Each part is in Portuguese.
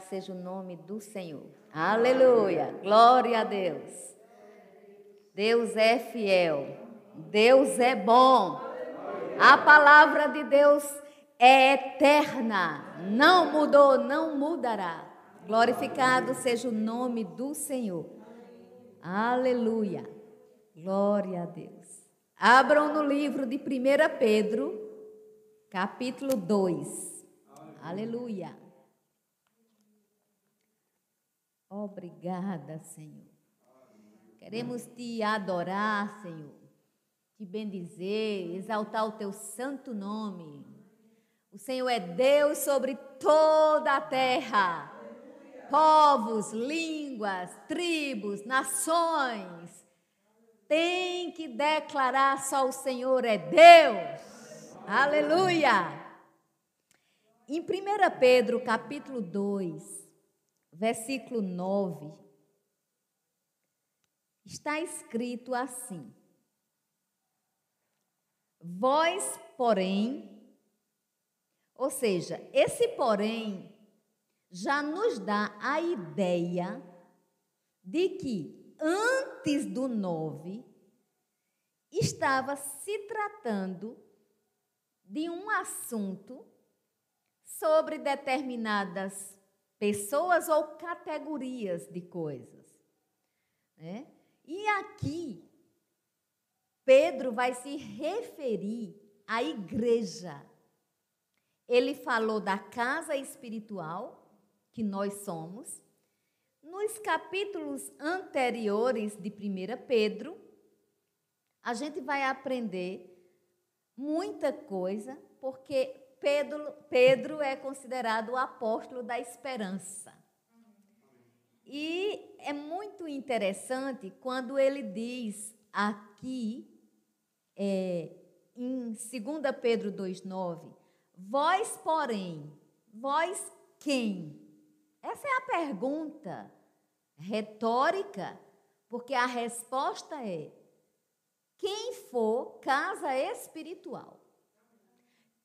Seja o nome do Senhor. Aleluia. Glória a Deus. Deus é fiel. Deus é bom. A palavra de Deus é eterna. Não mudou, não mudará. Glorificado seja o nome do Senhor. Aleluia. Glória a Deus. Abram no livro de 1 Pedro, capítulo 2. Aleluia. Obrigada, Senhor. Queremos te adorar, Senhor, te bendizer, exaltar o teu santo nome. O Senhor é Deus sobre toda a terra. Povos, línguas, tribos, nações. Tem que declarar só o Senhor é Deus. Aleluia. Em 1 Pedro, capítulo 2, versículo 9, está escrito assim: Vós, porém, ou seja, esse porém já nos dá a ideia de que antes do 9 estava se tratando de um assunto sobre determinadas pessoas ou categorias de coisas. Né? E aqui, Pedro vai se referir à igreja. Ele falou da casa espiritual, que nós somos. Nos capítulos anteriores de 1 Pedro, a gente vai aprender muita coisa, porque Pedro, Pedro é considerado o apóstolo da esperança. E é muito interessante quando ele diz aqui, é, em 2 Pedro 2,9, vós, porém, vós quem? Essa é a pergunta retórica, porque a resposta é: quem for casa espiritual.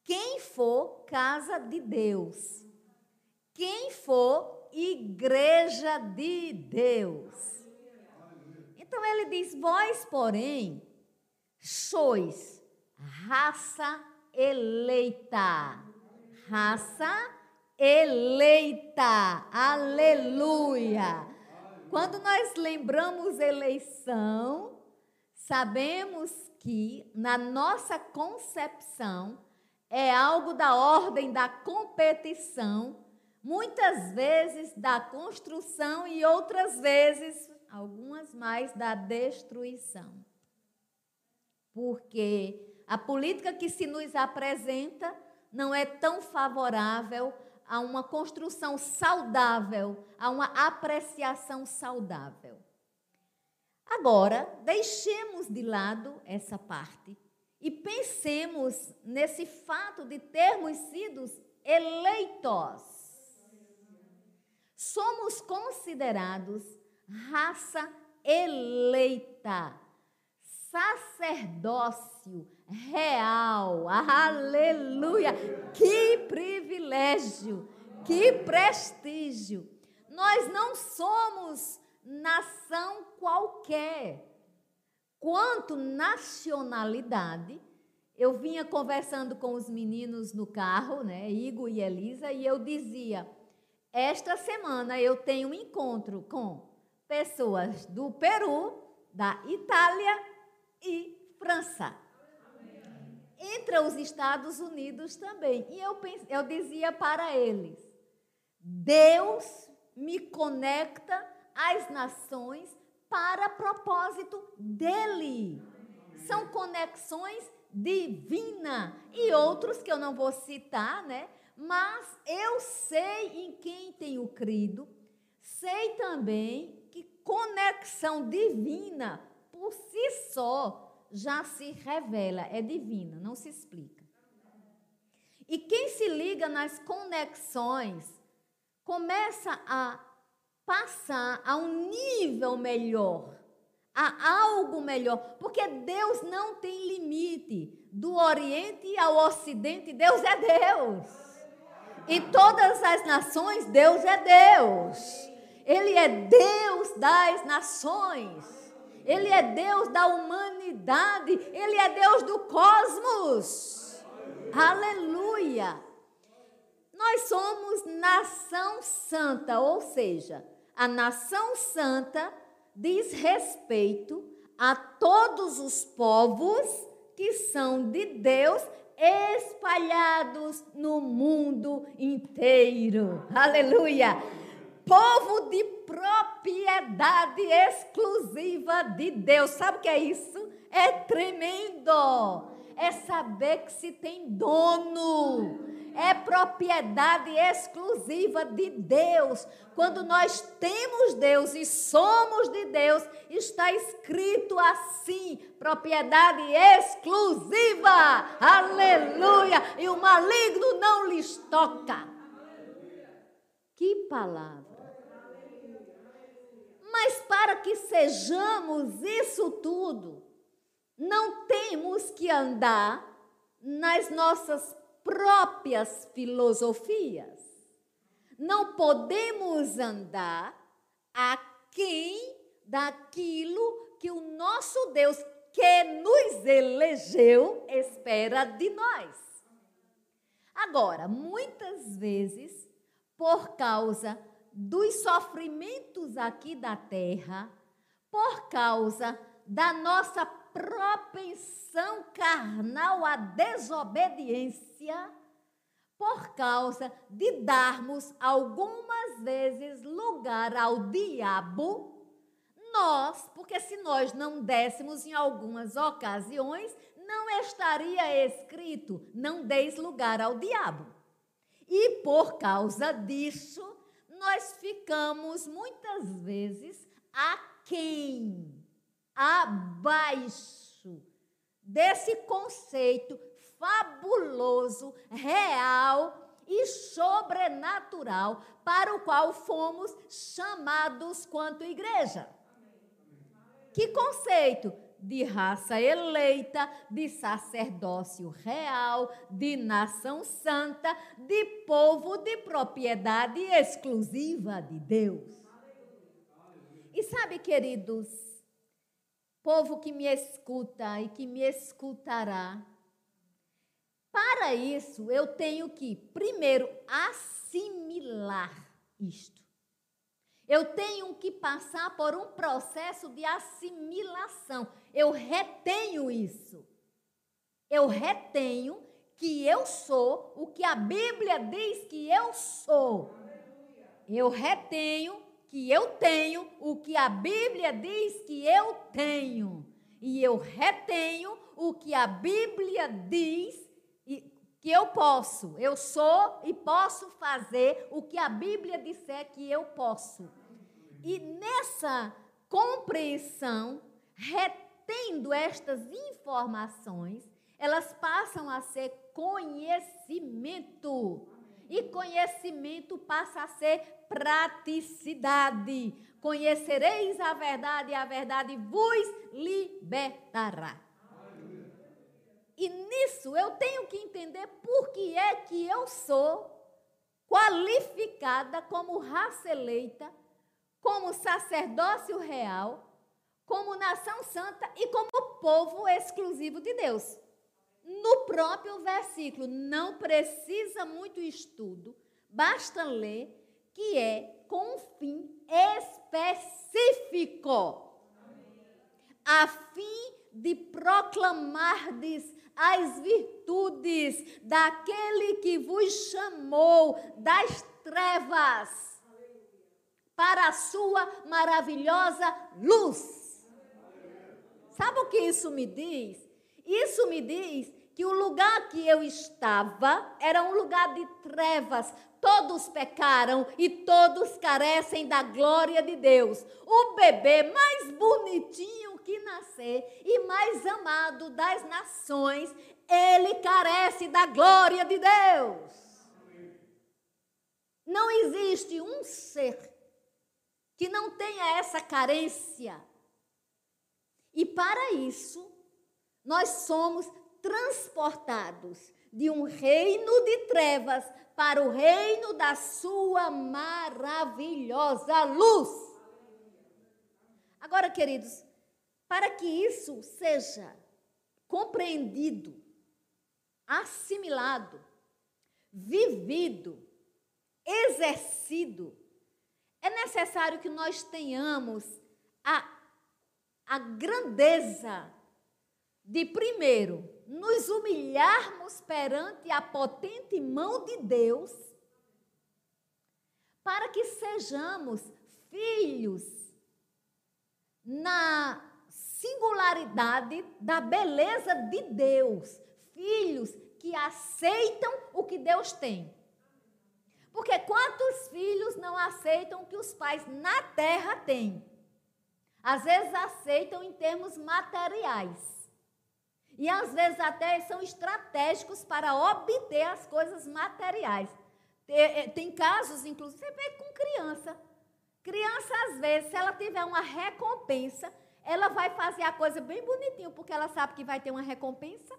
Quem for casa de Deus. Quem for igreja de Deus. Então ele diz: Vós, porém, sois raça eleita. Raça eleita. Aleluia. Quando nós lembramos eleição, sabemos que na nossa concepção é algo da ordem da competição, muitas vezes da construção e outras vezes, algumas mais, da destruição. Porque a política que se nos apresenta não é tão favorável a uma construção saudável, a uma apreciação saudável. Agora, deixemos de lado essa parte e pensemos nesse fato de termos sido eleitos. Somos considerados raça eleita, sacerdócio real. Aleluia! Que privilégio, que prestígio. Nós não somos nação qualquer. Quanto nacionalidade, eu vinha conversando com os meninos no carro, né, Igor e Elisa, e eu dizia: esta semana eu tenho um encontro com pessoas do Peru, da Itália e França. Entre os Estados Unidos também. E eu, eu dizia para eles: Deus me conecta às nações para propósito dele. São conexões divinas e outros que eu não vou citar, né? Mas eu sei em quem tenho crido, sei também que conexão divina por si só já se revela, é divina, não se explica. E quem se liga nas conexões começa a passar a um nível melhor, a algo melhor, porque Deus não tem limite. Do Oriente ao Ocidente, Deus é Deus. E todas as nações, Deus é Deus. Ele é Deus das nações. Ele é Deus da humanidade. Ele é Deus do cosmos. Aleluia. Nós somos nação santa, ou seja, a nação santa diz respeito a todos os povos que são de Deus espalhados no mundo inteiro. Aleluia! Povo de propriedade exclusiva de Deus. Sabe o que é isso? É tremendo. É saber que se tem dono é propriedade exclusiva de Deus. Quando nós temos Deus e somos de Deus, está escrito assim: propriedade exclusiva. Aleluia! E o maligno não lhes toca. Que palavra! Mas para que sejamos isso tudo, não temos que andar nas nossas próprias filosofias. Não podemos andar aquém daquilo que o nosso Deus, que nos elegeu, espera de nós. Agora, muitas vezes, por causa dos sofrimentos aqui da terra, por causa da nossa propensão carnal à desobediência, por causa de darmos algumas vezes lugar ao diabo, nós, porque se nós não dessemos em algumas ocasiões, não estaria escrito: não deis lugar ao diabo. E por causa disso, nós ficamos muitas vezes aquém abaixo desse conceito fabuloso, real e sobrenatural para o qual fomos chamados quanto igreja. Que conceito? De raça eleita, de sacerdócio real, de nação santa, de povo de propriedade exclusiva de Deus. E sabe, queridos, povo que me escuta e que me escutará. Para isso, eu tenho que, primeiro, assimilar isto. Eu tenho que passar por um processo de assimilação. Eu retenho isso. Eu retenho que eu sou o que a Bíblia diz que eu sou. Eu retenho que eu tenho o que a Bíblia diz que eu tenho. E eu retenho o que a Bíblia diz que eu posso. Eu sou e posso fazer o que a Bíblia disser que eu posso. E nessa compreensão, retendo estas informações, elas passam a ser conhecimento. E conhecimento passa a ser praticidade. Conhecereis a verdade e a verdade vos libertará. E nisso eu tenho que entender por que é que eu sou qualificada como raça eleita, como sacerdócio real, como nação santa e como povo exclusivo de Deus no próprio versículo. Não precisa muito estudo, basta ler que é com um fim específico. A fim de proclamardes as virtudes daquele que vos chamou das trevas para a sua maravilhosa luz. Sabe o que isso me diz? Isso me diz que o lugar que eu estava era um lugar de trevas. Todos pecaram e todos carecem da glória de Deus. O bebê mais bonitinho que nascer e mais amado das nações, ele carece da glória de Deus. Não existe um ser que não tenha essa carência. E para isso, nós somos transportados de um reino de trevas para o reino da sua maravilhosa luz. Agora, queridos, para que isso seja compreendido, assimilado, vivido, exercido, é necessário que nós tenhamos a, a grandeza de, primeiro, nos humilharmos perante a potente mão de Deus, para que sejamos filhos na singularidade da beleza de Deus, filhos que aceitam o que Deus tem. Porque quantos filhos não aceitam o que os pais na terra têm? Às vezes aceitam em termos materiais. E às vezes até são estratégicos para obter as coisas materiais. Eh, tem casos, inclusive, você vê com criança. Criança, às vezes, se ela tiver uma recompensa, ela vai fazer a coisa bem bonitinho, porque ela sabe que vai ter uma recompensa.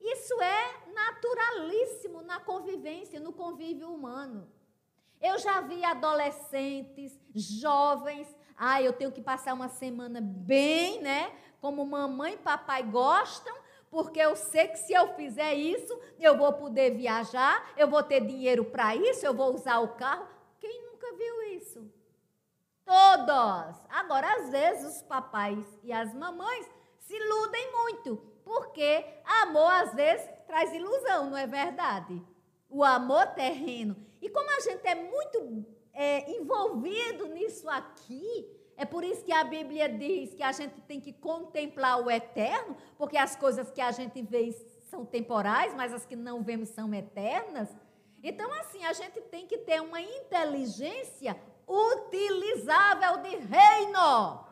Isso é naturalíssimo na convivência, no convívio humano. Eu já vi adolescentes, jovens, ah, eu tenho que passar uma semana bem, né? Como mamãe e papai gostam, porque eu sei que se eu fizer isso, eu vou poder viajar, eu vou ter dinheiro para isso, eu vou usar o carro. Quem nunca viu isso? Todos. Agora, às vezes, os papais e as mamães se iludem muito porque amor às vezes traz ilusão, não é verdade? O amor terreno. E como a gente é muito é, envolvido nisso aqui, é por isso que a Bíblia diz que a gente tem que contemplar o eterno, porque as coisas que a gente vê são temporais, mas as que não vemos são eternas. Então, assim, a gente tem que ter uma inteligência utilizável de reino.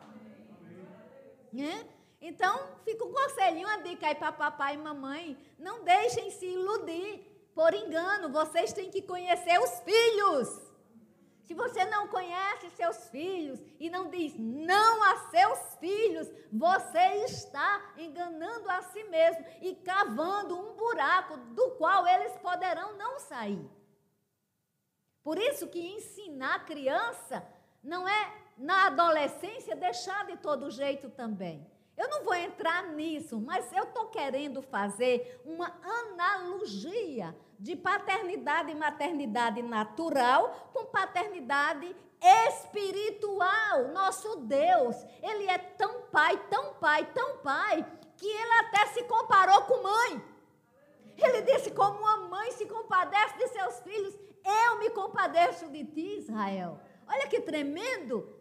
Né? Então, fica um conselhinho, uma dica aí para papai e mamãe. Não deixem se iludir por engano. Vocês têm que conhecer os filhos. Se você não conhece seus filhos e não diz não a seus filhos, você está enganando a si mesmo e cavando um buraco do qual eles poderão não sair. Por isso que ensinar a criança não é na adolescência deixar de todo jeito também. Eu não vou entrar nisso, mas eu estou querendo fazer uma analogia de paternidade e maternidade natural com paternidade espiritual. Nosso Deus, Ele é tão pai, tão pai, tão pai, que Ele até se comparou com mãe. Ele disse: como uma mãe se compadece de seus filhos, eu me compadeço de ti, Israel. Olha que tremendo!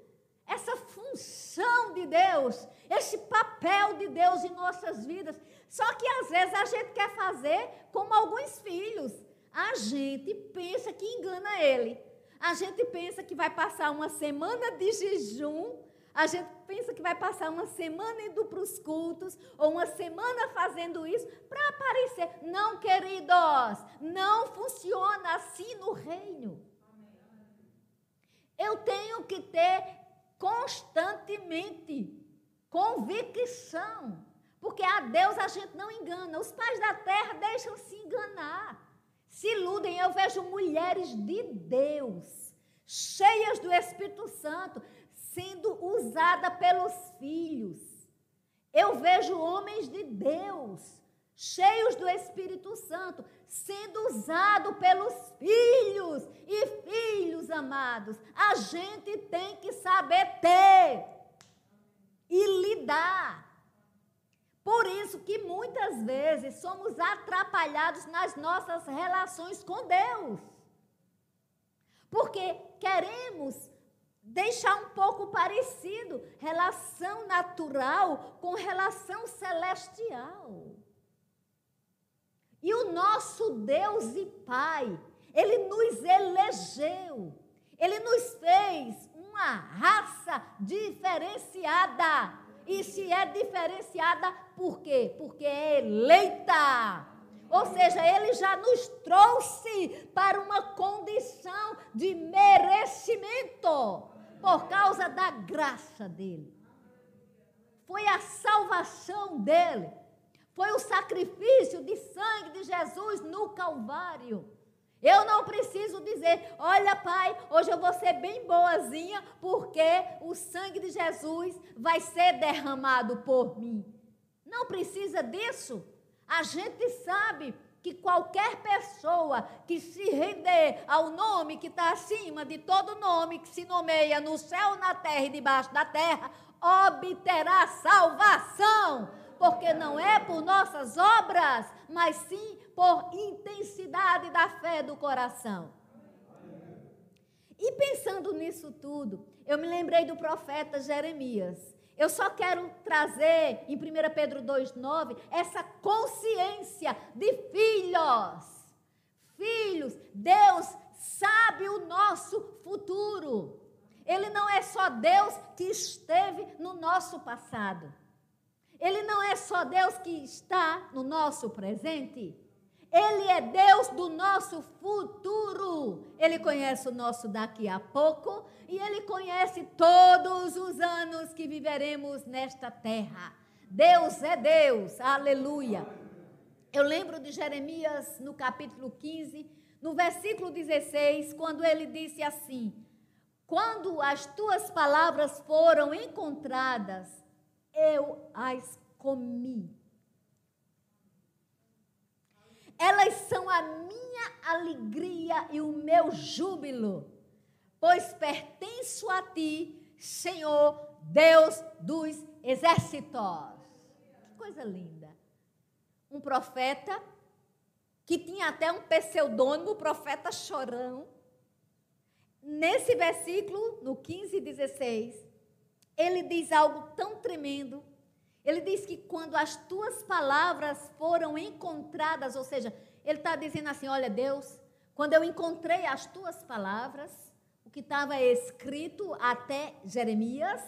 Essa função de Deus, esse papel de Deus em nossas vidas. Só que às vezes a gente quer fazer como alguns filhos. A gente pensa que engana ele. A gente pensa que vai passar uma semana de jejum. A gente pensa que vai passar uma semana indo para os cultos, ou uma semana fazendo isso, para aparecer. Não, queridos, não funciona assim no reino. Eu tenho que ter constantemente convicção. Porque a Deus a gente não engana. Os pais da terra deixam se enganar. Se iludem. Eu vejo mulheres de Deus, cheias do Espírito Santo, sendo usada pelos filhos. Eu vejo homens de Deus, cheios do Espírito Santo, sendo usado pelos filhos e filhos amados. A gente tem que saber ter e lidar. Por isso que muitas vezes somos atrapalhados nas nossas relações com Deus. Porque queremos deixar um pouco parecido relação natural com relação celestial. E o nosso Deus e Pai, Ele nos elegeu, Ele nos fez uma raça diferenciada. E se é diferenciada, por quê? Porque é eleita. Ou seja, ele já nos trouxe para uma condição de merecimento por causa da graça dele. Foi a salvação dele Foi o sacrifício de sangue de Jesus no Calvário. Eu não preciso dizer, olha, pai, hoje eu vou ser bem boazinha, porque o sangue de Jesus vai ser derramado por mim. Não precisa disso. A gente sabe que qualquer pessoa que se render ao nome que está acima de todo nome que se nomeia no céu, na terra e debaixo da terra, obterá salvação. Porque não é por nossas obras, mas sim por intensidade da fé do coração. E pensando nisso tudo, eu me lembrei do profeta Jeremias. Eu só quero trazer em 1 Pedro 2,9 essa consciência de filhos. Filhos, Deus sabe o nosso futuro. Ele não é só Deus que esteve no nosso passado. Ele não é só Deus que está no nosso presente. Ele é Deus do nosso futuro. Ele conhece o nosso daqui a pouco e ele conhece todos os anos que viveremos nesta terra. Deus é Deus. Aleluia. Eu lembro de Jeremias no capítulo 15, no versículo 16, quando ele disse assim: Quando as tuas palavras foram encontradas, eu as comi. Elas são a minha alegria e o meu júbilo, pois pertenço a ti, Senhor, Deus dos exércitos. Que coisa linda. Um profeta que tinha até um pseudônimo, profeta Chorão. Nesse versículo, no 15 e 16, ele diz algo tão tremendo ele diz que quando as tuas palavras foram encontradas, ou seja, ele está dizendo assim: olha, Deus, quando eu encontrei as tuas palavras, o que estava escrito até Jeremias,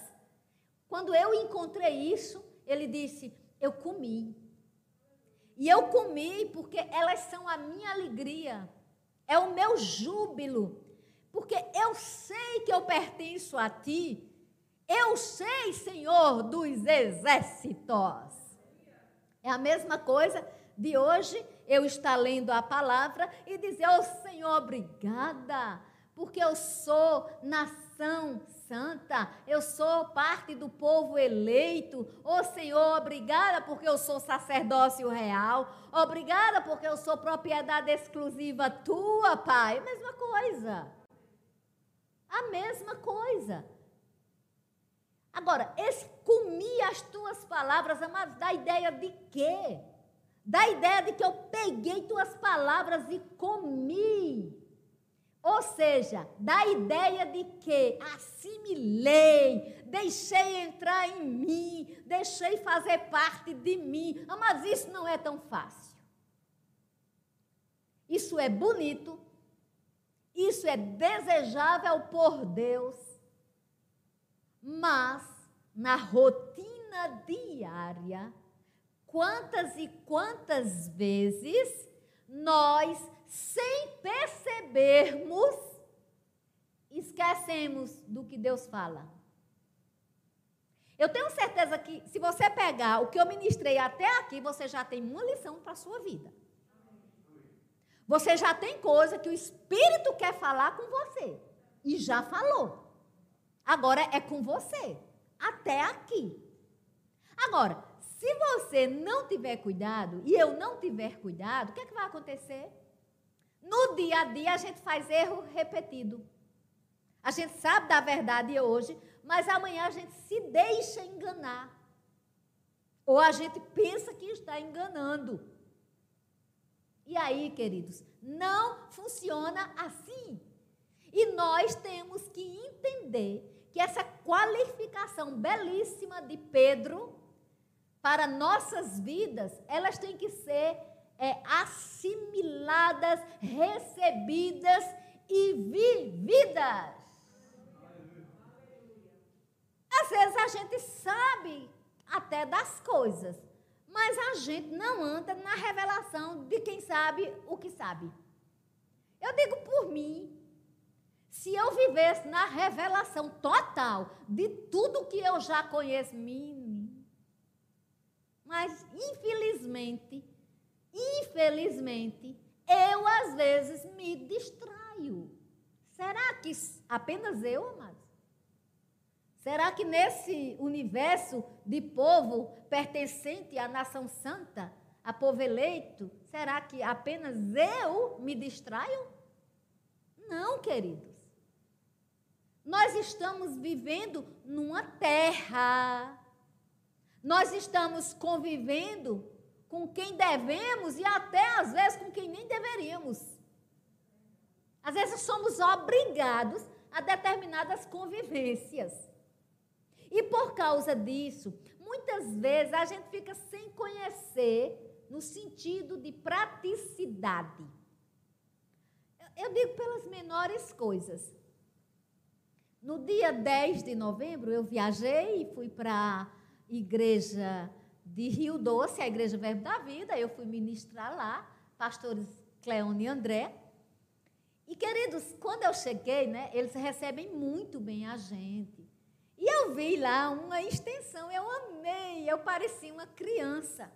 quando eu encontrei isso, ele disse: eu comi. E eu comi porque elas são a minha alegria, é o meu júbilo, porque eu sei que eu pertenço a ti eu sei, Senhor dos exércitos. É a mesma coisa de hoje eu estar lendo a palavra e dizer: Ô oh, Senhor, obrigada, porque eu sou nação santa, eu sou parte do povo eleito. Ô oh, Senhor, obrigada porque eu sou sacerdócio real. Obrigada porque eu sou propriedade exclusiva tua, Pai. A mesma coisa. A mesma coisa. Agora, esse comi as tuas palavras, amados, dá ideia de quê? Dá ideia de que eu peguei tuas palavras e comi. Ou seja, dá ideia de que assimilei, deixei entrar em mim, deixei fazer parte de mim. Mas isso não é tão fácil. Isso é bonito, isso é desejável por Deus, mas, na rotina diária, quantas e quantas vezes nós, sem percebermos, esquecemos do que Deus fala. Eu tenho certeza que, se você pegar o que eu ministrei até aqui, você já tem uma lição para a sua vida. Você já tem coisa que o Espírito quer falar com você. E já falou. Agora é com você. Até aqui. Agora, se você não tiver cuidado e eu não tiver cuidado, o que, é que vai acontecer? No dia a dia a gente faz erro repetido. A gente sabe da verdade hoje, mas amanhã a gente se deixa enganar. Ou a gente pensa que está enganando. E aí, queridos, não funciona assim. E nós temos que entender que essa qualificação belíssima de Pedro para nossas vidas, elas têm que ser é, assimiladas, recebidas e vividas. Às vezes a gente sabe até das coisas, mas a gente não anda na revelação de quem sabe o que sabe. Eu digo por mim, se eu vivesse na revelação total de tudo que eu já conheço, menino, Mas, infelizmente, infelizmente, eu às vezes me distraio. Será que apenas eu, amados? Será que nesse universo de povo pertencente à nação santa, a povo eleito, será que apenas eu me distraio? Não, queridos. Nós estamos vivendo numa terra. Nós estamos convivendo com quem devemos e até às vezes com quem nem deveríamos. Às vezes somos obrigados a determinadas convivências. E por causa disso, muitas vezes a gente fica sem conhecer no sentido de praticidade. Eu digo pelas menores coisas. No dia 10 de novembro, eu viajei e fui para a igreja de Rio Doce, a Igreja Verbo da Vida. Eu fui ministrar lá, pastores Cleone e André. E, queridos, quando eu cheguei, né, eles recebem muito bem a gente. E eu vi lá uma extensão, eu amei, eu parecia uma criança,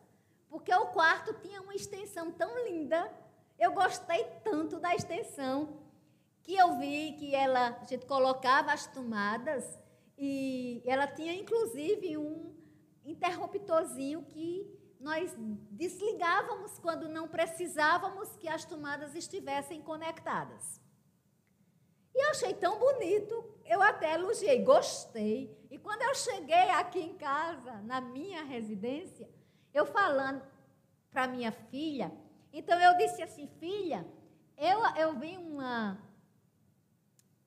porque o quarto tinha uma extensão tão linda. Eu gostei tanto da extensão que eu vi que ela, a gente colocava as tomadas e ela tinha inclusive um interruptorzinho que nós desligávamos quando não precisávamos que as tomadas estivessem conectadas. E eu achei tão bonito, eu até elogiei, gostei. E quando eu cheguei aqui em casa, na minha residência, eu falando para minha filha, então eu disse assim, filha, eu, eu vi uma.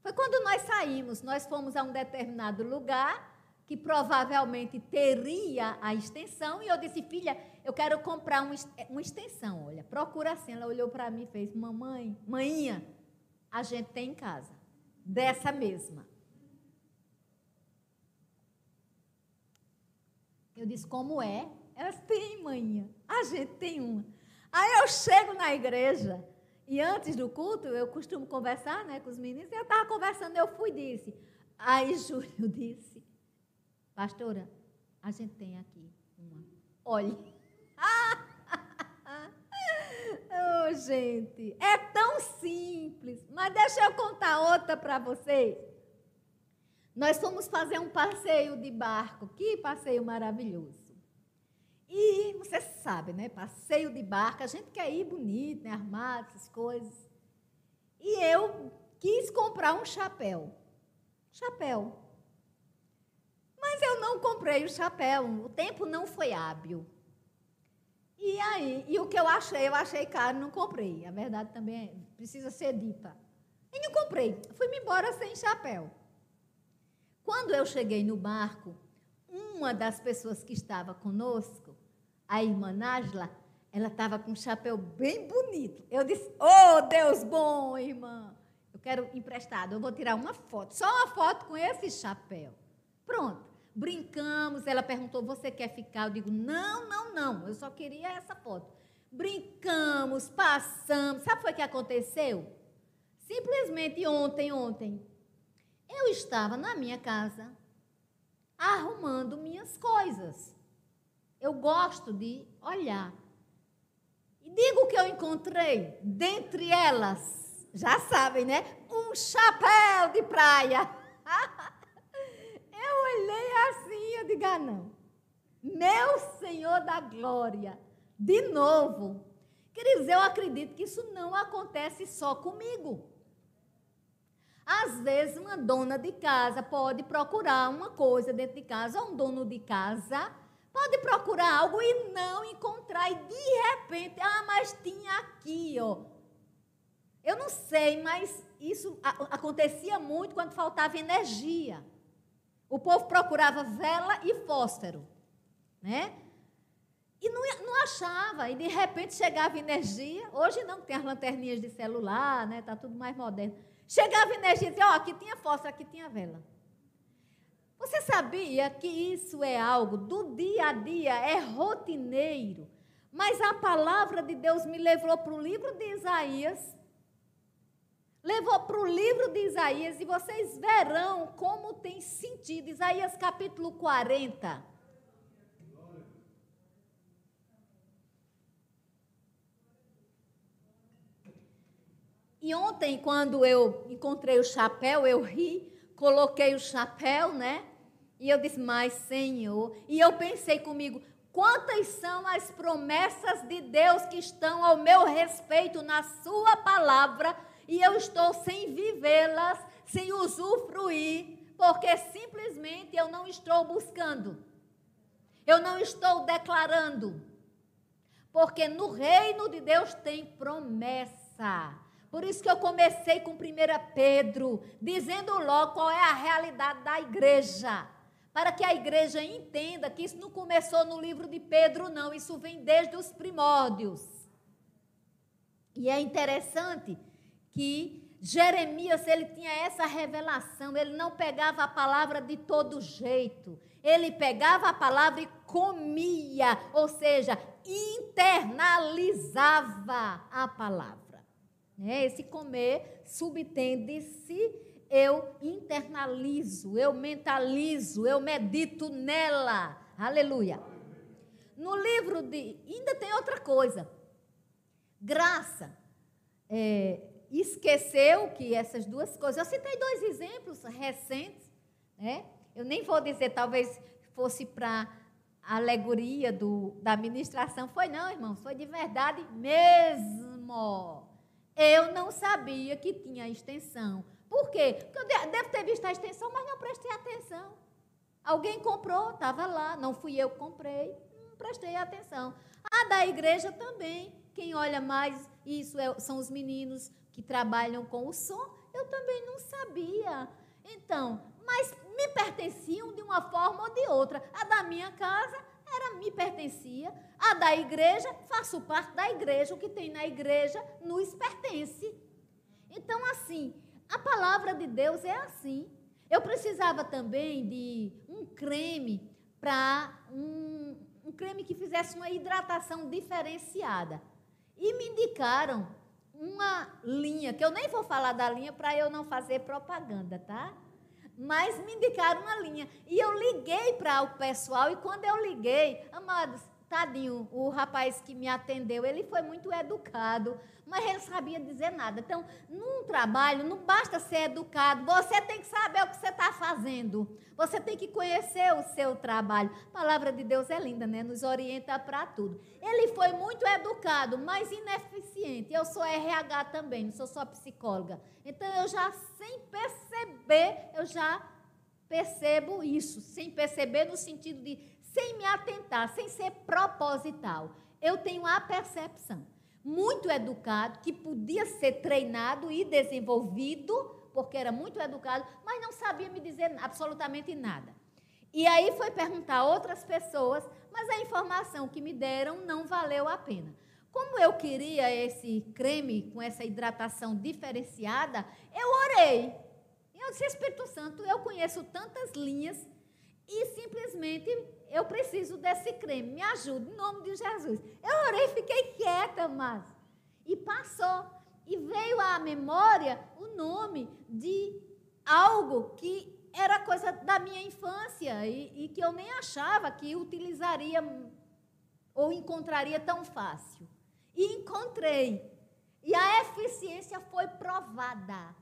Foi quando nós saímos, nós fomos a um determinado lugar que provavelmente teria a extensão, e eu disse, filha, eu quero comprar uma, extensão. Olha, procura assim. Ela olhou para mim e fez, mamãe, manhinha, a gente tem em casa dessa mesma. Eu disse, como é? Elas têm, manhã. A gente tem uma. Aí eu chego na igreja, e antes do culto, eu costumo conversar né, com os meninos, eu estava conversando, eu fui e disse. Aí Júlio disse, pastora, a gente tem aqui uma. Olhe. Oh, gente, é tão simples. Mas deixa eu contar outra para vocês. Nós fomos fazer um passeio de barco. Que passeio maravilhoso. E você sabe, né? Passeio de barco, a gente quer ir bonito, né? Armado, essas coisas. E eu quis comprar um chapéu. Chapéu. Mas eu não comprei o chapéu. O tempo não foi hábil. E aí, e o que eu achei, eu achei caro, não comprei. A verdade também é, precisa ser dita. E não comprei. Fui-me embora sem chapéu. Quando eu cheguei no barco, uma das pessoas que estava conosco, a irmã Nájila, ela estava com um chapéu bem bonito. Eu disse: Oh, Deus bom, irmã. Eu quero emprestado. Eu vou tirar uma foto, só uma foto com esse chapéu. Pronto brincamos. Ela perguntou: Você quer ficar? Eu digo: Não, não, não. Eu só queria essa foto. Brincamos, passamos. Sabe o que aconteceu? Simplesmente ontem, ontem, eu estava na minha casa arrumando minhas coisas. Eu gosto de olhar. E digo que eu encontrei, dentre elas, já sabem, né? Um chapéu de praia. olhei assim, eu digo, ah, não. Meu Senhor da glória, de novo. Queridos, eu acredito que isso não acontece só comigo. Às vezes, uma dona de casa pode procurar uma coisa dentro de casa, ou um dono de casa pode procurar algo e não encontrar, e de repente, ah, mas tinha aqui, ó. Eu não sei, mas isso acontecia muito quando faltava energia. O povo procurava vela e fósforo, né? E não, não achava, e de repente chegava energia. Hoje não, tem as lanterninhas de celular, né? Está tudo mais moderno. Chegava energia e dizia, ó, aqui tinha fósforo, aqui tinha vela. Você sabia que isso é algo do dia a dia, é rotineiro? Mas a palavra de Deus me levou para o livro de Isaías. Levou para o livro de Isaías e vocês verão como tem sentido. Isaías capítulo 40. E ontem, quando eu encontrei o chapéu, eu ri, coloquei o chapéu, né? E eu disse, mas Senhor. E eu pensei comigo, quantas são as promessas de Deus que estão ao meu respeito na Sua palavra e eu estou sem vivê-las, sem usufruir, porque simplesmente eu não estou buscando, eu não estou declarando. Porque no reino de Deus tem promessa. Por isso que eu comecei com 1 Pedro, dizendo logo qual é a realidade da igreja. Para que a igreja entenda que isso não começou no livro de Pedro, não. Isso vem desde os primórdios. E é interessante que Jeremias, ele tinha essa revelação, ele não pegava a palavra de todo jeito. Ele pegava a palavra e comia, ou seja, internalizava a palavra. Né? Esse comer subtende-se eu internalizo, eu mentalizo, eu medito nela. Aleluia. No livro de. Ainda tem outra coisa. Graça. É, esqueceu que essas duas coisas. Eu citei dois exemplos recentes, né? Eu nem vou dizer, talvez fosse para alegoria do, da administração. Foi não, irmãos, foi de verdade mesmo. Eu não sabia que tinha extensão. Por quê? Porque eu devo ter visto a extensão, mas não prestei atenção. Alguém comprou, estava lá, não fui eu que comprei, não prestei atenção. A da igreja também. Quem olha mais isso é, são os meninos que trabalham com o som, eu também não sabia. Então, mas me pertenciam de uma forma ou de outra. A da minha casa era me pertencia, a da igreja, faço parte da igreja, o que tem na igreja nos pertence. Então, assim, a palavra de Deus é assim. Eu precisava também de um creme para um, um creme que fizesse uma hidratação diferenciada. E me indicaram uma linha, que eu nem vou falar da linha para eu não fazer propaganda, tá? Mas me indicaram uma linha. E eu liguei para o pessoal, e quando eu liguei, amados, tadinho, o rapaz que me atendeu, ele foi muito educado, mas ele sabia dizer nada. Então, num trabalho, não basta ser educado, você tem que saber o que você está fazendo. Você tem que conhecer o seu trabalho. A palavra de Deus é linda, né? Nos orienta para tudo. Ele foi muito educado, mas ineficiente. Eu sou RH também, não sou só psicóloga. Então, eu já, sem perceber, eu já percebo isso. Sem perceber no sentido de sem me atentar, sem ser proposital. Eu tenho a percepção. Muito educado, que podia ser treinado e desenvolvido, porque era muito educado, mas não sabia me dizer absolutamente nada. E aí foi perguntar a outras pessoas, mas a informação que me deram não valeu a pena. Como eu queria esse creme com essa hidratação diferenciada, eu orei. Eu disse, Espírito Santo, eu conheço tantas linhas e simplesmente eu preciso desse creme, me ajude, em nome de Jesus. Eu orei fiquei quieta, mas. E passou. E veio à memória o nome de algo que era coisa da minha infância e, e que eu nem achava que utilizaria ou encontraria tão fácil. E encontrei. E a eficiência foi provada.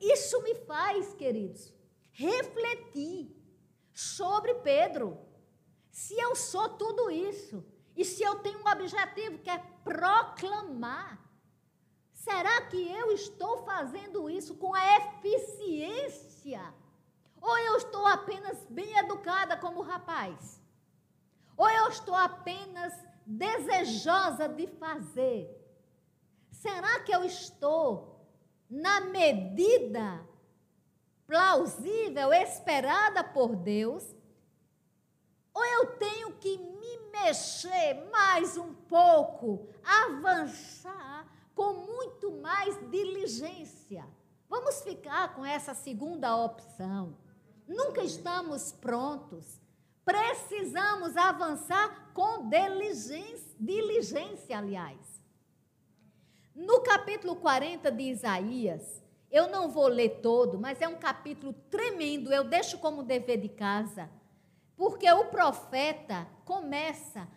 Isso me faz, queridos, refletir sobre Pedro. Se eu sou tudo isso, e se eu tenho um objetivo que é proclamar, será que eu estou fazendo isso com a eficiência? Ou eu estou apenas bem educada como rapaz? Ou eu estou apenas desejosa de fazer? Será que eu estou na medida plausível, esperada por Deus, ou eu tenho que me mexer mais um pouco, avançar com muito mais diligência. Vamos ficar com essa segunda opção. Nunca estamos prontos. Precisamos avançar com diligência, diligência aliás. No capítulo 40 de Isaías, eu não vou ler todo, mas é um capítulo tremendo, eu deixo como dever de casa, porque o profeta começa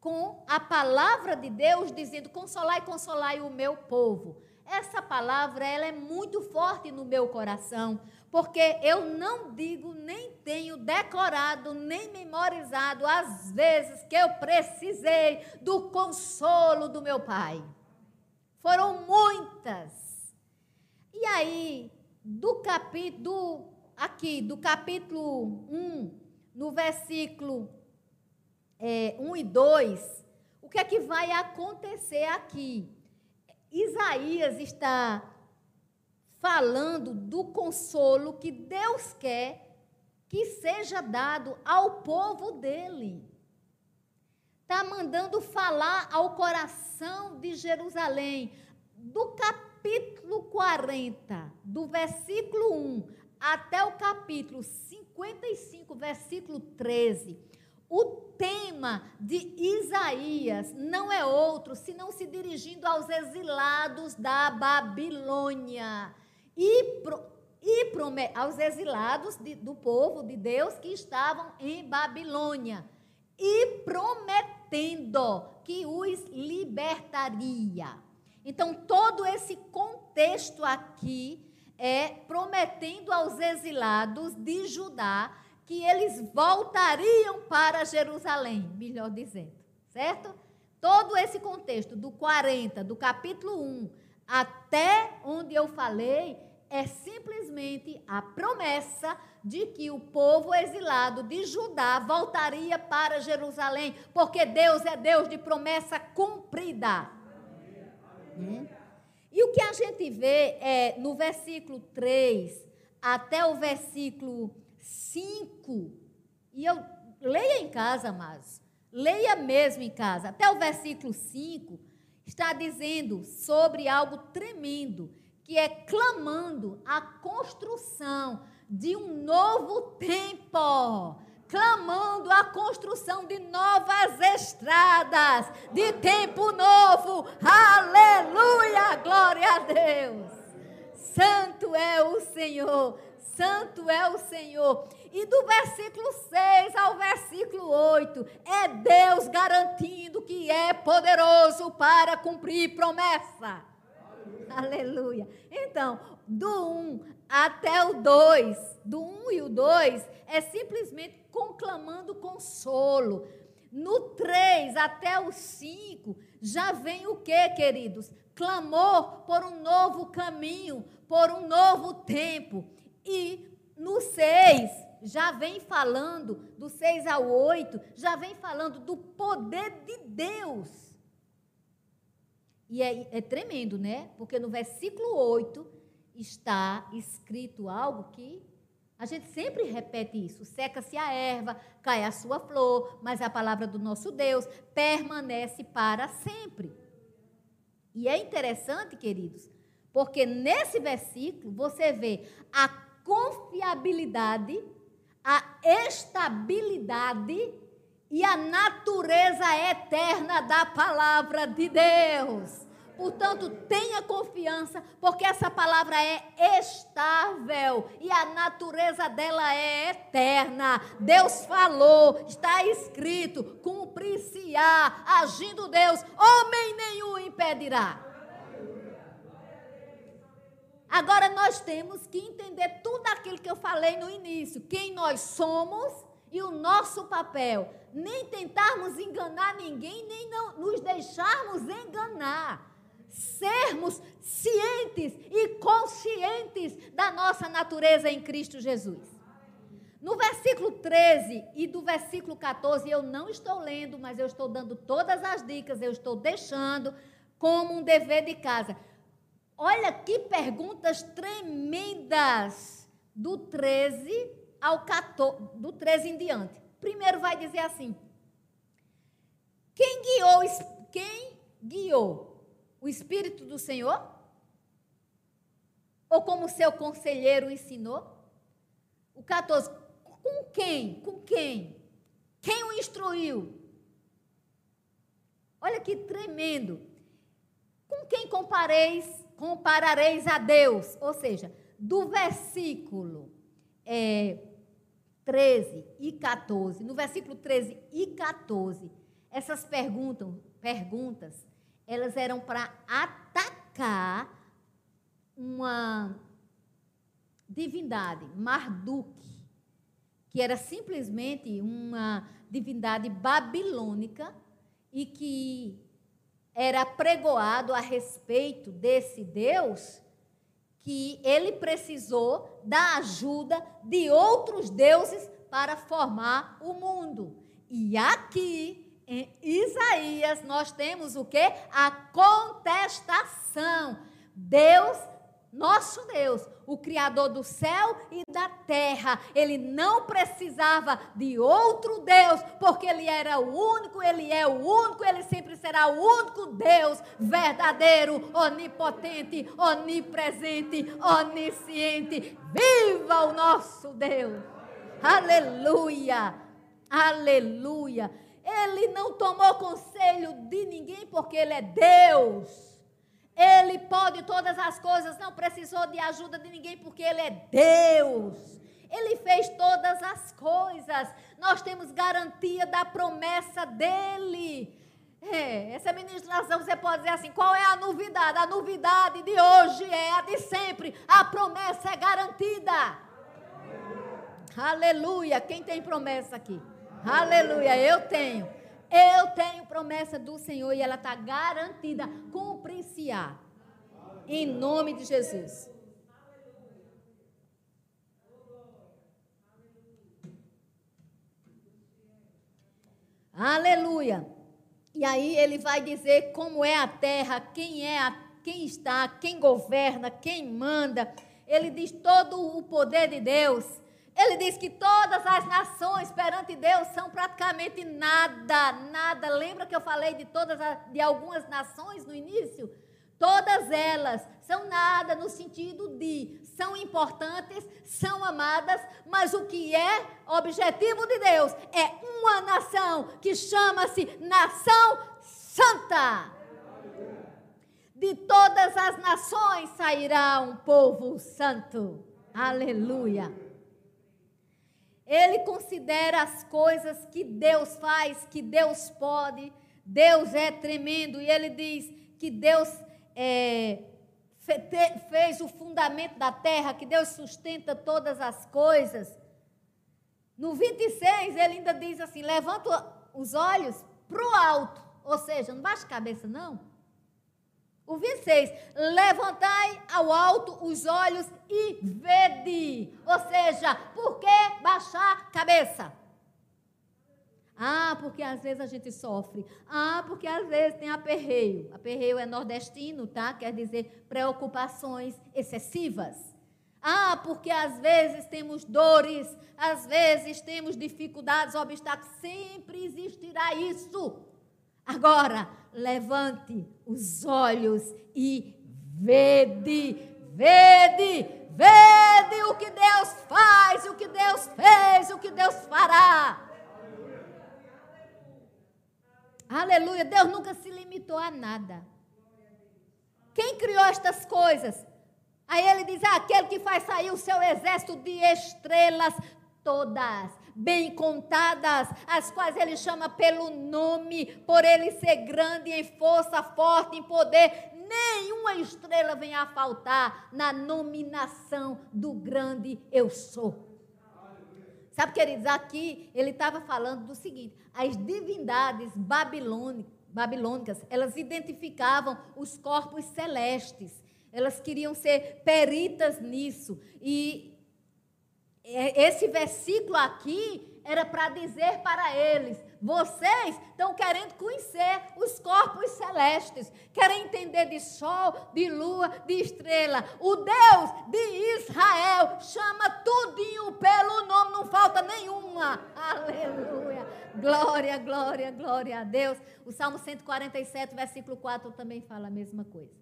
com a palavra de Deus dizendo: Consolai, consolai o meu povo. essa palavra ela é muito forte no meu coração, porque eu não digo, nem tenho decorado, nem memorizado as vezes que eu precisei do consolo do meu pai. Foram muitas. E aí, do capítulo, aqui, do capítulo 1, no versículo é, 1 e 2, o que é que vai acontecer aqui? Isaías está falando do consolo que Deus quer que seja dado ao povo dele. Está mandando falar ao coração de Jerusalém. Do capítulo 40, do versículo 1 até o capítulo 55, versículo 13. O tema de Isaías não é outro senão se dirigindo aos exilados da Babilônia e, pro, e aos exilados de, do povo de Deus que estavam em Babilônia e prometendo que os libertaria. Então, todo esse contexto aqui é prometendo aos exilados de Judá que eles voltariam para Jerusalém, melhor dizendo, certo? Todo esse contexto do 40, do capítulo 1 até onde eu falei, é simplesmente a promessa de que o povo exilado de Judá voltaria para Jerusalém, porque Deus é Deus de promessa cumprida. Hum? E o que a gente vê é no versículo 3 até o versículo 5, e eu leia em casa, mas leia mesmo em casa, até o versículo 5 está dizendo sobre algo tremendo, que é clamando a construção de um novo tempo, clamando a construção de novas estradas, de tempo novo. Aleluia! Glória a Deus! Santo é o Senhor, santo é o Senhor. E do versículo 6 ao versículo 8, é Deus garantindo que é poderoso para cumprir promessa. Aleluia. Então, do 1 até o 2, do 1 e o 2, é simplesmente conclamando consolo. No 3 até o 5, já vem o que, queridos? Clamor por um novo caminho, por um novo tempo. E no 6, já vem falando, do 6 ao 8, já vem falando do poder de Deus. E é, é tremendo, né? Porque no versículo 8 está escrito algo que a gente sempre repete isso: seca-se a erva, cai a sua flor, mas a palavra do nosso Deus permanece para sempre. E é interessante, queridos, porque nesse versículo você vê a confiabilidade a estabilidade e a natureza eterna da palavra de Deus. Portanto, tenha confiança, porque essa palavra é estável e a natureza dela é eterna. Deus falou, está escrito, cumprir-se-á, agindo Deus, homem nenhum impedirá. Agora nós temos que entender tudo aquilo que eu falei no início, quem nós somos e o nosso papel. Nem tentarmos enganar ninguém, nem não nos deixarmos enganar. Sermos cientes e conscientes da nossa natureza em Cristo Jesus. No versículo 13 e do versículo 14, eu não estou lendo, mas eu estou dando todas as dicas, eu estou deixando como um dever de casa. Olha que perguntas tremendas do 13 ao 14, do 13 em diante. Primeiro vai dizer assim: Quem guiou, quem guiou? O Espírito do Senhor? Ou como seu conselheiro ensinou? O 14, com quem? Com quem? Quem o instruiu? Olha que tremendo. Com quem compareis comparareis a Deus. Ou seja, do versículo é, 13 e 14, no versículo 13 e 14, essas perguntas, perguntas elas eram para atacar uma divindade, Marduk, que era simplesmente uma divindade babilônica e que era pregoado a respeito desse Deus que ele precisou da ajuda de outros deuses para formar o mundo. E aqui em Isaías nós temos o que? A contestação. Deus nosso Deus, o Criador do céu e da terra, ele não precisava de outro Deus, porque ele era o único, ele é o único, ele sempre será o único Deus verdadeiro, onipotente, onipresente, onisciente. Viva o nosso Deus! Aleluia! Aleluia! Ele não tomou conselho de ninguém porque ele é Deus. Ele pode todas as coisas, não precisou de ajuda de ninguém, porque Ele é Deus. Ele fez todas as coisas. Nós temos garantia da promessa dele. É, essa ministração você pode dizer assim: qual é a novidade? A novidade de hoje é a de sempre. A promessa é garantida. Aleluia. Quem tem promessa aqui? Aleluia. Eu tenho. Eu tenho promessa do Senhor e ela está garantida. Cumprir-se-á. Em nome de Jesus. Aleluia. E aí ele vai dizer como é a terra, quem é a, quem está, quem governa, quem manda. Ele diz todo o poder de Deus. Ele diz que todas as nações perante Deus são praticamente nada, nada. Lembra que eu falei de todas de algumas nações no início? Todas elas são nada no sentido de são importantes, são amadas, mas o que é objetivo de Deus é uma nação que chama-se nação santa. De todas as nações sairá um povo santo. Aleluia. Ele considera as coisas que Deus faz, que Deus pode. Deus é tremendo e ele diz que Deus é, fez o fundamento da terra, que Deus sustenta todas as coisas. No 26, ele ainda diz assim: levanta os olhos para o alto, ou seja, não baixa a cabeça, não. O 26, levantai ao alto os olhos e vede. Ou seja, por que baixar a cabeça? Ah, porque às vezes a gente sofre. Ah, porque às vezes tem aperreio. Aperreio é nordestino, tá? Quer dizer preocupações excessivas. Ah, porque às vezes temos dores, às vezes temos dificuldades, obstáculos. Sempre existirá isso. Agora, levante os olhos e vede, vede, vede o que Deus faz, o que Deus fez, o que Deus fará. Aleluia. Deus nunca se limitou a nada. Quem criou estas coisas? Aí ele diz: ah, aquele que faz sair o seu exército de estrelas todas, bem contadas, as quais ele chama pelo nome, por ele ser grande em força, forte em poder. Nenhuma estrela vem a faltar na nominação do grande eu sou. Sabe, queridos, aqui ele estava falando do seguinte: as divindades babilônicas, elas identificavam os corpos celestes. Elas queriam ser peritas nisso. E esse versículo aqui era para dizer para eles: vocês estão querendo conhecer os corpos celestes, querem entender de sol, de lua, de estrela. O Deus de Israel chama tudinho pelo nome, não falta nenhuma. Aleluia. Glória, glória, glória a Deus. O Salmo 147, versículo 4 também fala a mesma coisa.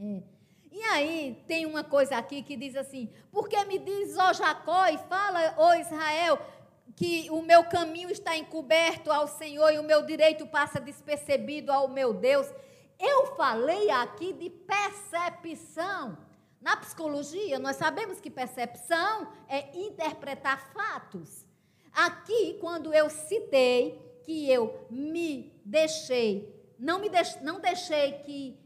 É. E aí tem uma coisa aqui que diz assim: porque me diz, ó Jacó, e fala, ó Israel, que o meu caminho está encoberto ao Senhor e o meu direito passa despercebido ao meu Deus. Eu falei aqui de percepção. Na psicologia, nós sabemos que percepção é interpretar fatos. Aqui, quando eu citei que eu me deixei, não me deix, não deixei que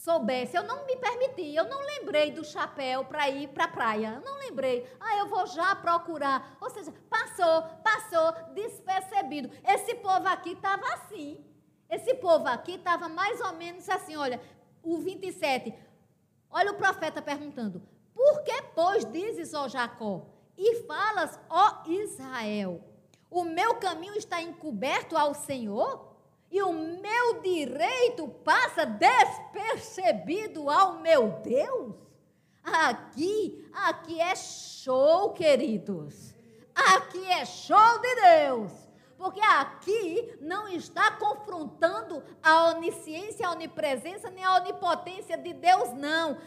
soubesse, eu não me permiti, eu não lembrei do chapéu para ir para a praia. Eu não lembrei. Ah, eu vou já procurar. Ou seja, passou, passou, despercebido. Esse povo aqui estava assim. Esse povo aqui estava mais ou menos assim, olha, o 27. Olha o profeta perguntando: Por que, pois, dizes, ó Jacó, e falas, ó Israel, o meu caminho está encoberto ao Senhor? E o meu direito passa despercebido ao meu Deus? Aqui, aqui é show, queridos. Aqui é show de Deus. Porque aqui não está confrontando a onisciência, a onipresença, nem a onipotência de Deus, não.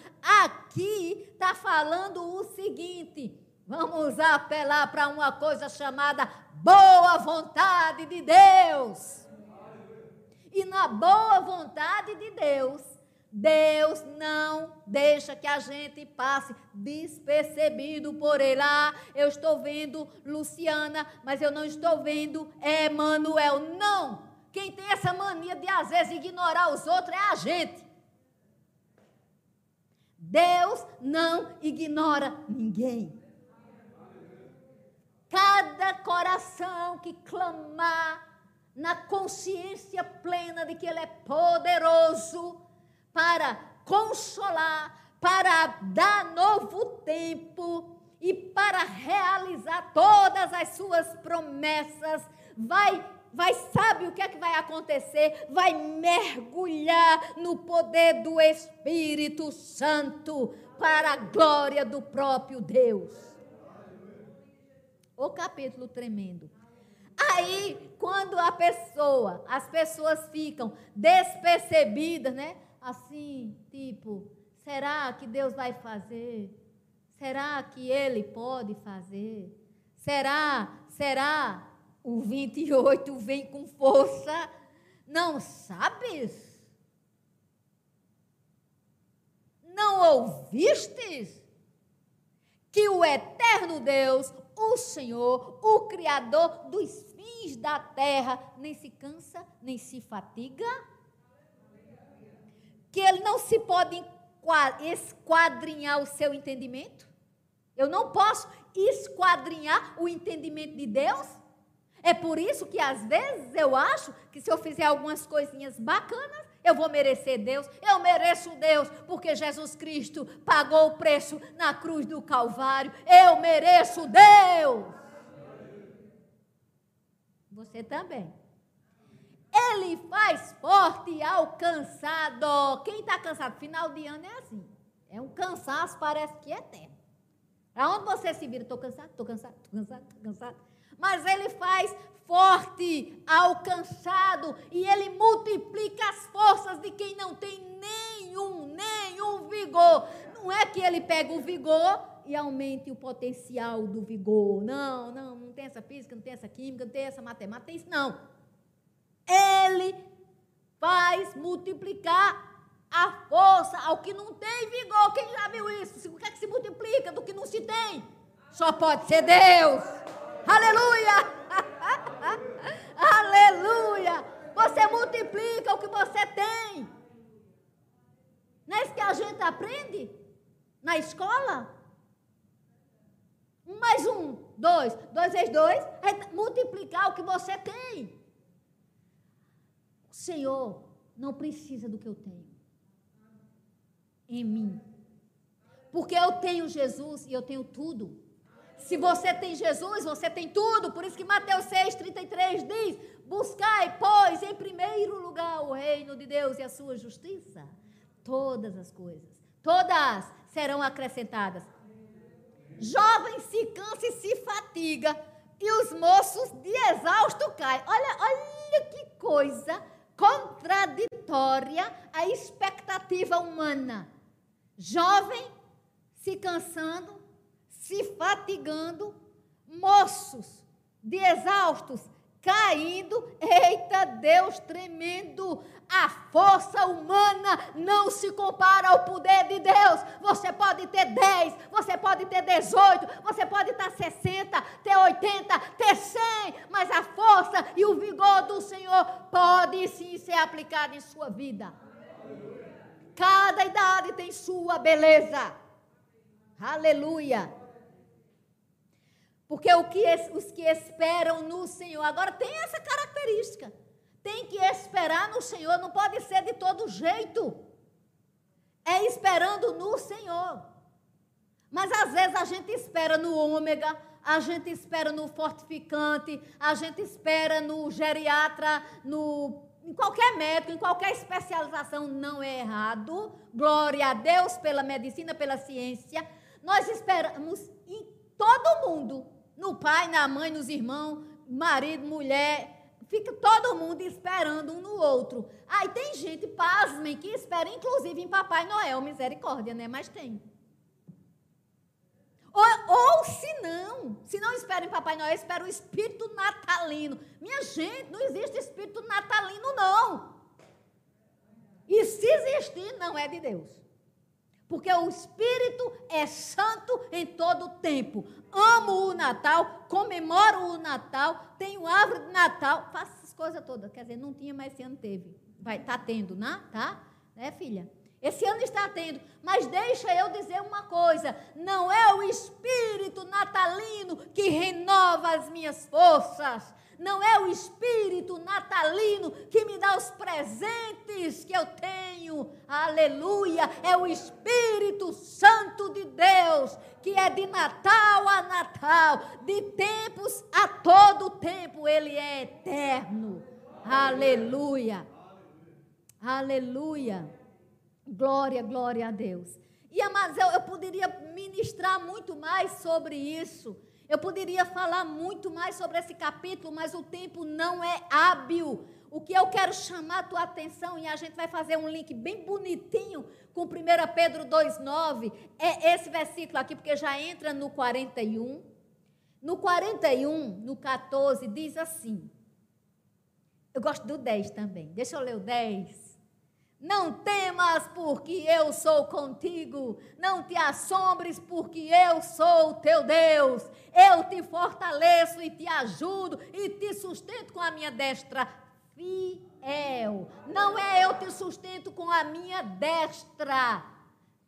Aqui está falando o seguinte: vamos apelar para uma coisa chamada boa vontade de Deus. E na boa vontade de Deus, Deus não deixa que a gente passe despercebido por ele. Ah, eu estou vendo Luciana, mas eu não estou vendo Emanuel. Não! Quem tem essa mania de às vezes ignorar os outros é a gente. Deus não ignora ninguém. Cada coração que clamar na consciência plena de que Ele é poderoso para consolar, para dar novo tempo e para realizar todas as suas promessas. Vai, vai, sabe o que é que vai acontecer? Vai mergulhar no poder do Espírito Santo para a glória do próprio Deus. O capítulo tremendo. Aí, quando a pessoa, as pessoas ficam despercebidas, né? Assim, tipo, será que Deus vai fazer? Será que ele pode fazer? Será? Será? O 28 vem com força. Não sabes? Não ouvistes? Que o eterno Deus, o Senhor, o Criador dos fins da terra, nem se cansa, nem se fatiga. Que ele não se pode esquadrinhar o seu entendimento. Eu não posso esquadrinhar o entendimento de Deus. É por isso que às vezes eu acho que se eu fizer algumas coisinhas bacanas, eu vou merecer Deus. Eu mereço Deus, porque Jesus Cristo pagou o preço na cruz do Calvário. Eu mereço Deus. Você também. Ele faz forte ao cansado. Quem está cansado? Final de ano é assim. É um cansaço, parece que é eterno. Aonde você se vira? Estou cansado, estou cansado, estou cansado, estou cansado. Mas ele faz forte ao cansado e ele multiplica as forças de quem não tem nenhum, nenhum vigor. Não é que ele pega o vigor e aumente o potencial do vigor. Não, não, não tem essa física, não tem essa química, não tem essa matemática, tem isso não. Ele faz multiplicar a força ao que não tem vigor. Quem já viu isso? O que é que se multiplica do que não se tem? Só pode ser Deus. Aleluia! Aleluia! Você multiplica o que você tem. Não é isso que a gente aprende na escola? Um mais um, dois. Dois vezes dois é multiplicar o que você tem. O Senhor não precisa do que eu tenho em mim. Porque eu tenho Jesus e eu tenho tudo. Se você tem Jesus, você tem tudo. Por isso que Mateus 6,33 diz: Buscai, pois, em primeiro lugar o reino de Deus e a sua justiça. Todas as coisas, todas serão acrescentadas. Jovem se cansa e se fatiga, e os moços de exausto caem. Olha, olha que coisa contraditória a expectativa humana. Jovem se cansando, se fatigando, moços de exaustos, caindo. Eita Deus tremendo! A força humana não se compara ao poder de Deus. Você pode ter 10, você pode ter 18, você pode estar 60, ter 80, ter 100, mas a força e o vigor do Senhor pode sim ser aplicado em sua vida. Cada idade tem sua beleza. Aleluia. Porque que, os que esperam no Senhor, agora tem essa característica. Tem que esperar no Senhor, não pode ser de todo jeito. É esperando no Senhor. Mas às vezes a gente espera no ômega, a gente espera no fortificante, a gente espera no geriatra, no em qualquer médico, em qualquer especialização, não é errado. Glória a Deus pela medicina, pela ciência. Nós esperamos em todo mundo, no pai, na mãe, nos irmãos, marido, mulher, fica todo mundo esperando um no outro. Aí tem gente, pasmem, que espera inclusive em Papai Noel, misericórdia, né? Mas tem. Ou, ou se não, se não espera em Papai Noel, espera o espírito natalino. Minha gente, não existe espírito natalino, não. E se existir, não é de Deus. Porque o Espírito é santo em todo o tempo. Amo o Natal, comemoro o Natal, tenho árvore de Natal, faço essas coisas todas. Quer dizer, não tinha, mas esse ano teve. Vai, tá tendo, né? Tá? Né, filha? Esse ano está tendo, mas deixa eu dizer uma coisa: não é o espírito natalino que renova as minhas forças, não é o espírito natalino que me dá os presentes que eu tenho, aleluia, é o Espírito Santo de Deus, que é de Natal a Natal, de tempos a todo tempo, ele é eterno, aleluia, aleluia. Glória, glória a Deus. E, amados, eu, eu poderia ministrar muito mais sobre isso. Eu poderia falar muito mais sobre esse capítulo, mas o tempo não é hábil. O que eu quero chamar a tua atenção, e a gente vai fazer um link bem bonitinho com 1 Pedro 2,9, é esse versículo aqui, porque já entra no 41. No 41, no 14, diz assim. Eu gosto do 10 também. Deixa eu ler o 10. Não temas, porque eu sou contigo. Não te assombres, porque eu sou teu Deus. Eu te fortaleço e te ajudo e te sustento com a minha destra fiel. Não é eu te sustento com a minha destra.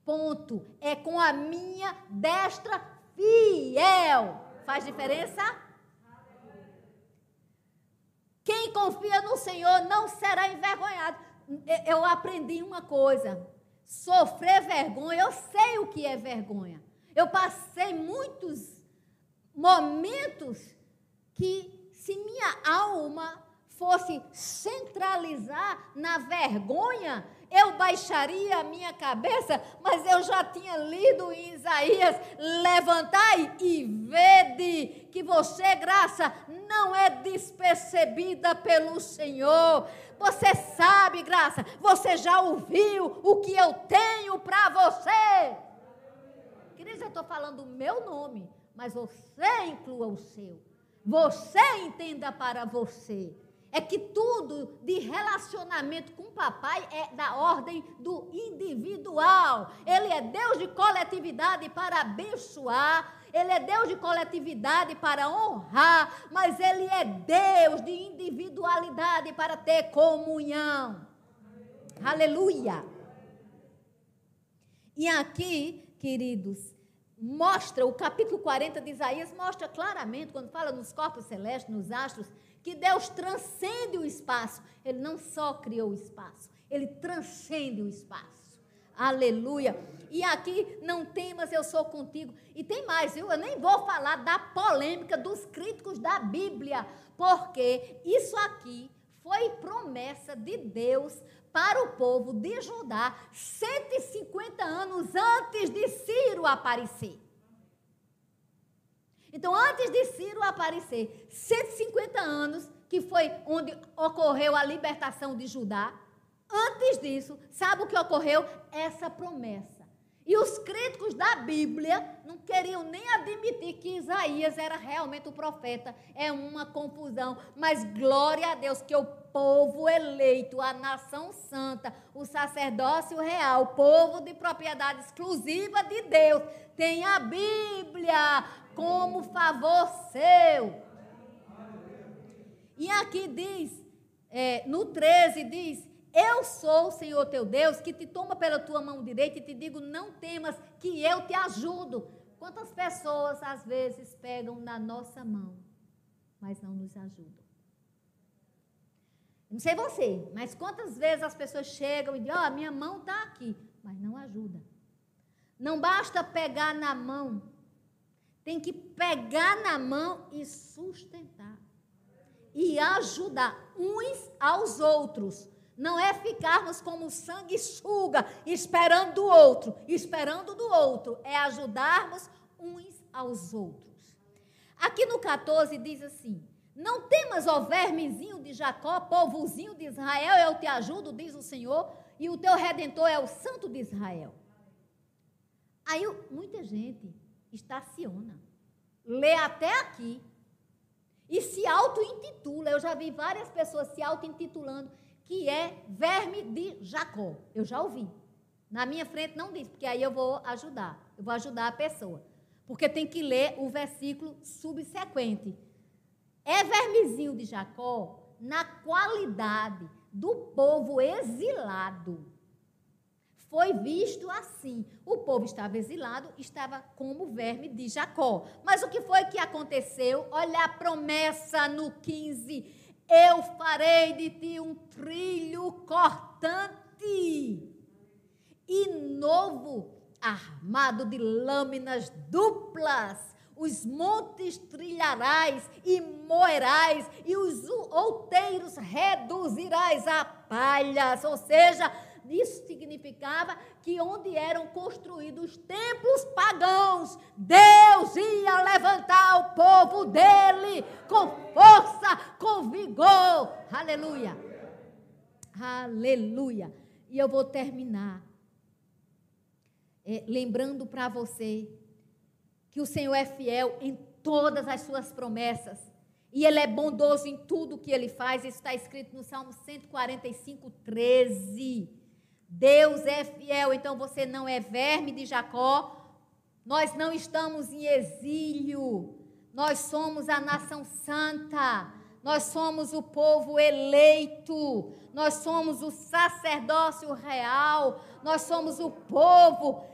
Ponto. É com a minha destra fiel. Faz diferença? Quem confia no Senhor não será envergonhado eu aprendi uma coisa: sofrer vergonha, eu sei o que é vergonha. Eu passei muitos momentos que, se minha alma fosse centralizar na vergonha, eu baixaria a minha cabeça, mas eu já tinha lido em Isaías: levantai e vede que você, graça, não é despercebida pelo Senhor. Você sabe, graça, você já ouviu o que eu tenho para você. Queridos, eu estou falando o meu nome, mas você inclua o seu. Você entenda para você. É que tudo de relacionamento com o papai é da ordem do individual. Ele é Deus de coletividade para abençoar, ele é Deus de coletividade para honrar, mas Ele é Deus de individualidade para ter comunhão. Aleluia. E aqui, queridos, mostra, o capítulo 40 de Isaías mostra claramente, quando fala nos corpos celestes, nos astros, que Deus transcende o espaço. Ele não só criou o espaço, ele transcende o espaço. Aleluia. E aqui, não temas, eu sou contigo. E tem mais, viu? Eu nem vou falar da polêmica dos críticos da Bíblia, porque isso aqui foi promessa de Deus para o povo de Judá 150 anos antes de Ciro aparecer. Então, antes de Ciro aparecer, 150 anos, que foi onde ocorreu a libertação de Judá, Antes disso, sabe o que ocorreu? Essa promessa. E os críticos da Bíblia não queriam nem admitir que Isaías era realmente o profeta. É uma confusão. Mas glória a Deus que o povo eleito, a nação santa, o sacerdócio real, o povo de propriedade exclusiva de Deus, tem a Bíblia como favor seu. E aqui diz, é, no 13 diz Eu sou o Senhor teu Deus, que te toma pela tua mão direita e te digo: não temas, que eu te ajudo. Quantas pessoas às vezes pegam na nossa mão, mas não nos ajudam? Não sei você, mas quantas vezes as pessoas chegam e dizem: Ó, oh, minha mão está aqui, mas não ajuda. Não basta pegar na mão, tem que pegar na mão e sustentar. E ajudar uns aos outros. Não é ficarmos como sanguessuga, esperando do outro, esperando do outro. É ajudarmos uns aos outros. Aqui no 14 diz assim: Não temas, ó vermezinho de Jacó, povozinho de Israel, eu te ajudo, diz o Senhor, e o teu redentor é o Santo de Israel. Aí muita gente estaciona, lê até aqui e se auto-intitula. Eu já vi várias pessoas se auto-intitulando que é verme de Jacó. Eu já ouvi. Na minha frente não diz, porque aí eu vou ajudar. Eu vou ajudar a pessoa. Porque tem que ler o versículo subsequente. É vermezinho de Jacó na qualidade do povo exilado foi visto assim. O povo estava exilado, estava como verme de Jacó. Mas o que foi que aconteceu? Olha a promessa no 15: Eu farei de ti um trilho cortante e novo, armado de lâminas duplas. Os montes trilharás e moerás, e os outeiros reduzirás a palhas, ou seja, isso significava que onde eram construídos templos pagãos, Deus ia levantar o povo dele com força, com vigor. Aleluia. Aleluia. E eu vou terminar é, lembrando para você que o Senhor é fiel em todas as suas promessas. E Ele é bondoso em tudo que Ele faz. Isso está escrito no Salmo 145, 13. Deus é fiel, então você não é verme de Jacó. Nós não estamos em exílio. Nós somos a nação santa. Nós somos o povo eleito. Nós somos o sacerdócio real. Nós somos o povo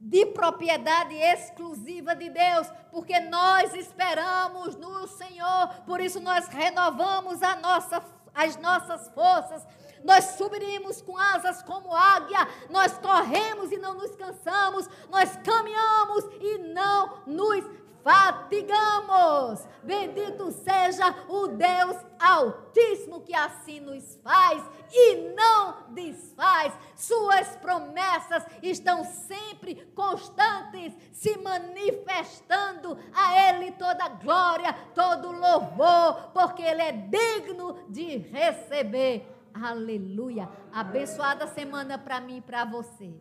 de propriedade exclusiva de Deus, porque nós esperamos no Senhor, por isso nós renovamos nossa, as nossas forças, nós subiremos com asas como águia, nós corremos e não nos cansamos, nós caminhamos e não nos fatigamos. Bendito seja o Deus Altíssimo que assim nos faz e não desfaz. Suas promessas estão sempre constantes, se manifestando a Ele toda glória, todo louvor, porque Ele é digno de receber Aleluia. Abençoada semana para mim e para você.